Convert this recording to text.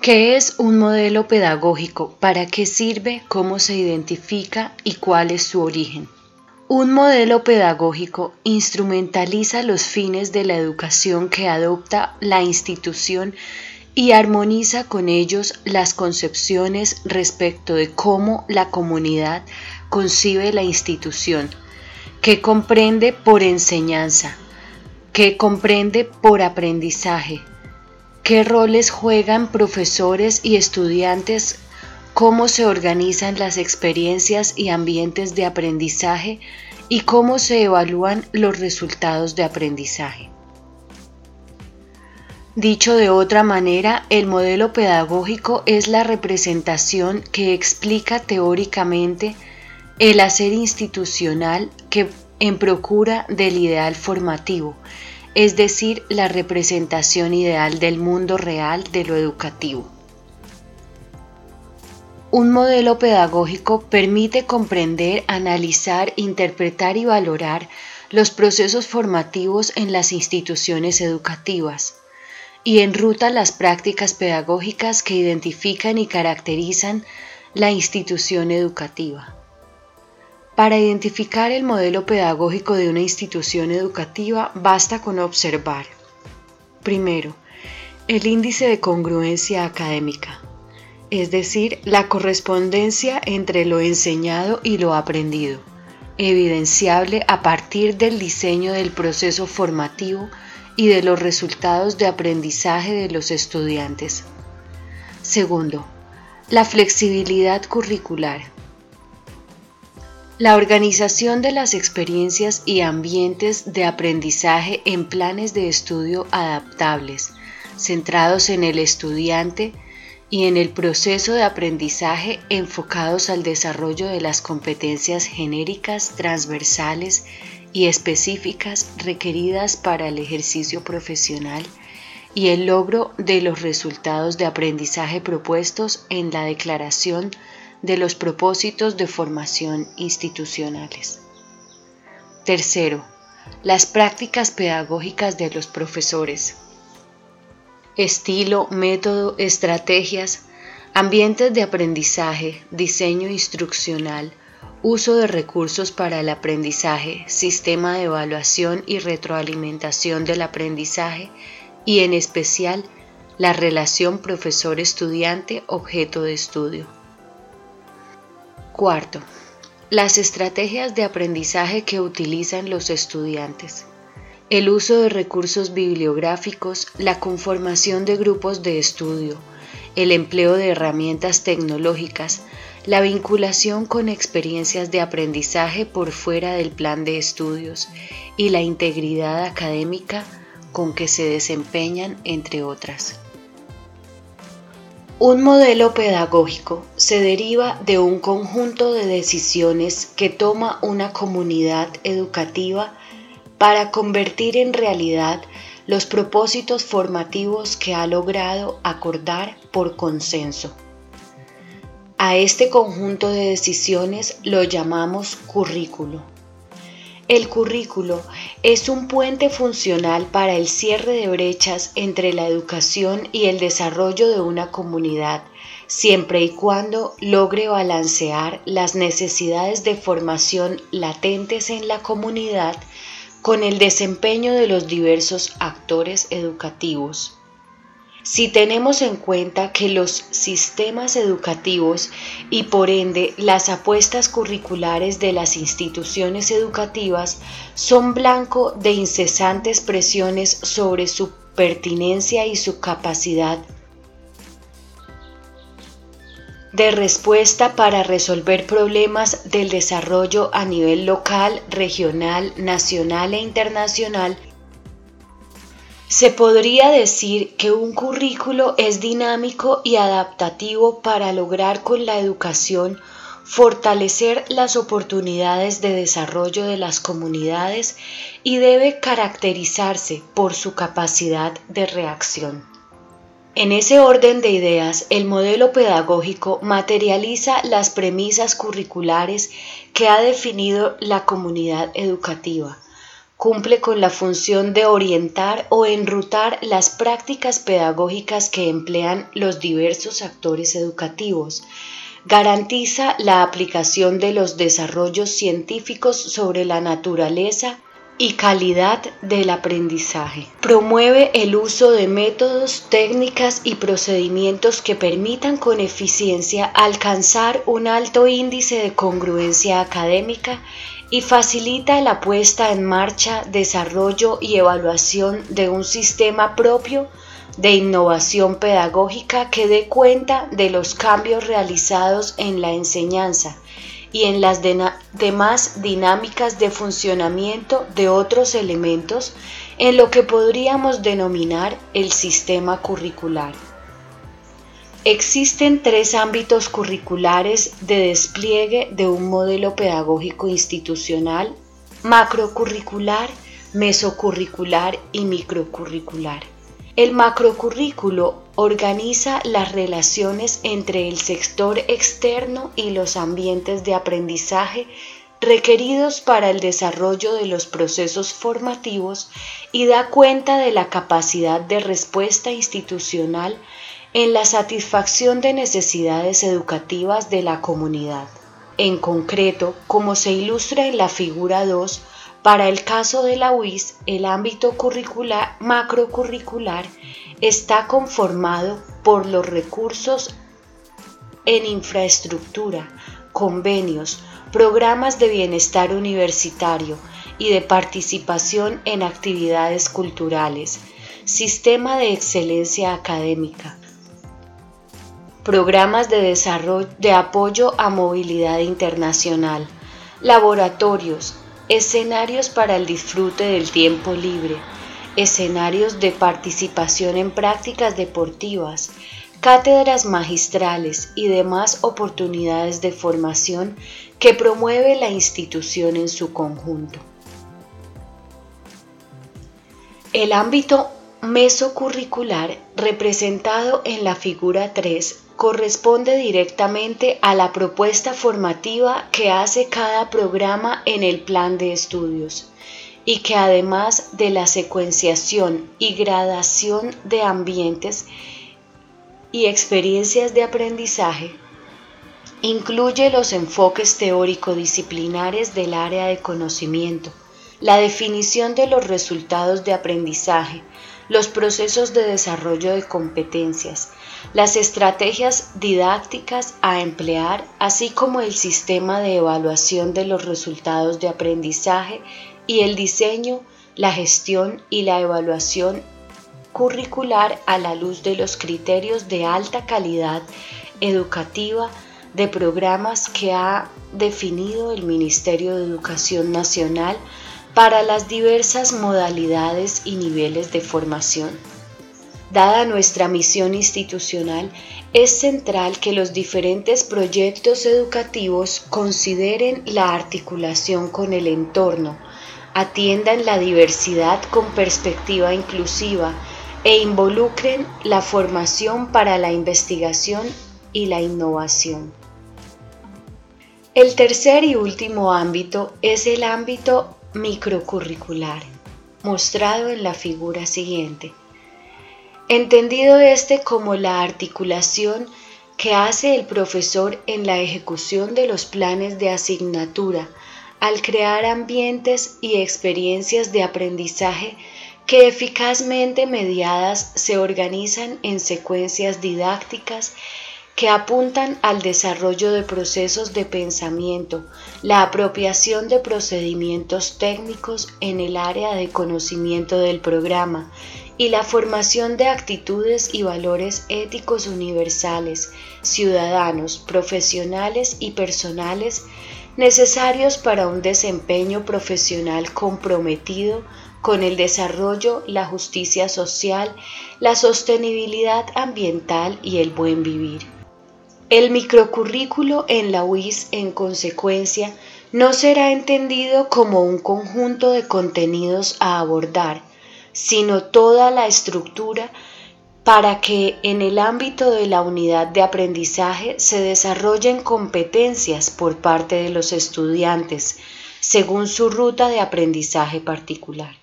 ¿Qué es un modelo pedagógico? ¿Para qué sirve? ¿Cómo se identifica? ¿Y cuál es su origen? Un modelo pedagógico instrumentaliza los fines de la educación que adopta la institución y armoniza con ellos las concepciones respecto de cómo la comunidad concibe la institución, que comprende por enseñanza, que comprende por aprendizaje, qué roles juegan profesores y estudiantes, cómo se organizan las experiencias y ambientes de aprendizaje y cómo se evalúan los resultados de aprendizaje. Dicho de otra manera, el modelo pedagógico es la representación que explica teóricamente el hacer institucional que en procura del ideal formativo es decir, la representación ideal del mundo real de lo educativo. Un modelo pedagógico permite comprender, analizar, interpretar y valorar los procesos formativos en las instituciones educativas y enruta las prácticas pedagógicas que identifican y caracterizan la institución educativa. Para identificar el modelo pedagógico de una institución educativa basta con observar, primero, el índice de congruencia académica, es decir, la correspondencia entre lo enseñado y lo aprendido, evidenciable a partir del diseño del proceso formativo y de los resultados de aprendizaje de los estudiantes. Segundo, la flexibilidad curricular la organización de las experiencias y ambientes de aprendizaje en planes de estudio adaptables, centrados en el estudiante y en el proceso de aprendizaje enfocados al desarrollo de las competencias genéricas, transversales y específicas requeridas para el ejercicio profesional y el logro de los resultados de aprendizaje propuestos en la declaración de los propósitos de formación institucionales. Tercero, las prácticas pedagógicas de los profesores. Estilo, método, estrategias, ambientes de aprendizaje, diseño instruccional, uso de recursos para el aprendizaje, sistema de evaluación y retroalimentación del aprendizaje y en especial la relación profesor-estudiante objeto de estudio. Cuarto, las estrategias de aprendizaje que utilizan los estudiantes. El uso de recursos bibliográficos, la conformación de grupos de estudio, el empleo de herramientas tecnológicas, la vinculación con experiencias de aprendizaje por fuera del plan de estudios y la integridad académica con que se desempeñan, entre otras. Un modelo pedagógico se deriva de un conjunto de decisiones que toma una comunidad educativa para convertir en realidad los propósitos formativos que ha logrado acordar por consenso. A este conjunto de decisiones lo llamamos currículo. El currículo es un puente funcional para el cierre de brechas entre la educación y el desarrollo de una comunidad, siempre y cuando logre balancear las necesidades de formación latentes en la comunidad con el desempeño de los diversos actores educativos. Si tenemos en cuenta que los sistemas educativos y por ende las apuestas curriculares de las instituciones educativas son blanco de incesantes presiones sobre su pertinencia y su capacidad de respuesta para resolver problemas del desarrollo a nivel local, regional, nacional e internacional, se podría decir que un currículo es dinámico y adaptativo para lograr con la educación fortalecer las oportunidades de desarrollo de las comunidades y debe caracterizarse por su capacidad de reacción. En ese orden de ideas, el modelo pedagógico materializa las premisas curriculares que ha definido la comunidad educativa cumple con la función de orientar o enrutar las prácticas pedagógicas que emplean los diversos actores educativos. Garantiza la aplicación de los desarrollos científicos sobre la naturaleza y calidad del aprendizaje. Promueve el uso de métodos, técnicas y procedimientos que permitan con eficiencia alcanzar un alto índice de congruencia académica y facilita la puesta en marcha, desarrollo y evaluación de un sistema propio de innovación pedagógica que dé cuenta de los cambios realizados en la enseñanza y en las demás dinámicas de funcionamiento de otros elementos en lo que podríamos denominar el sistema curricular. Existen tres ámbitos curriculares de despliegue de un modelo pedagógico institucional, macrocurricular, mesocurricular y microcurricular. El macrocurrículo organiza las relaciones entre el sector externo y los ambientes de aprendizaje requeridos para el desarrollo de los procesos formativos y da cuenta de la capacidad de respuesta institucional en la satisfacción de necesidades educativas de la comunidad. En concreto, como se ilustra en la figura 2, para el caso de la UIS, el ámbito curricular macrocurricular está conformado por los recursos en infraestructura, convenios, programas de bienestar universitario y de participación en actividades culturales, sistema de excelencia académica, programas de desarrollo de apoyo a movilidad internacional, laboratorios, escenarios para el disfrute del tiempo libre, escenarios de participación en prácticas deportivas, cátedras magistrales y demás oportunidades de formación que promueve la institución en su conjunto. El ámbito mesocurricular representado en la figura 3 corresponde directamente a la propuesta formativa que hace cada programa en el plan de estudios y que además de la secuenciación y gradación de ambientes y experiencias de aprendizaje, incluye los enfoques teórico-disciplinares del área de conocimiento, la definición de los resultados de aprendizaje, los procesos de desarrollo de competencias, las estrategias didácticas a emplear, así como el sistema de evaluación de los resultados de aprendizaje y el diseño, la gestión y la evaluación curricular a la luz de los criterios de alta calidad educativa de programas que ha definido el Ministerio de Educación Nacional para las diversas modalidades y niveles de formación. Dada nuestra misión institucional, es central que los diferentes proyectos educativos consideren la articulación con el entorno, atiendan la diversidad con perspectiva inclusiva e involucren la formación para la investigación y la innovación. El tercer y último ámbito es el ámbito microcurricular, mostrado en la figura siguiente. Entendido este como la articulación que hace el profesor en la ejecución de los planes de asignatura al crear ambientes y experiencias de aprendizaje que eficazmente mediadas se organizan en secuencias didácticas que apuntan al desarrollo de procesos de pensamiento, la apropiación de procedimientos técnicos en el área de conocimiento del programa y la formación de actitudes y valores éticos universales, ciudadanos, profesionales y personales necesarios para un desempeño profesional comprometido con el desarrollo, la justicia social, la sostenibilidad ambiental y el buen vivir. El microcurrículo en la UIS, en consecuencia, no será entendido como un conjunto de contenidos a abordar, sino toda la estructura para que en el ámbito de la unidad de aprendizaje se desarrollen competencias por parte de los estudiantes, según su ruta de aprendizaje particular.